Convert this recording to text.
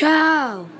Ciao.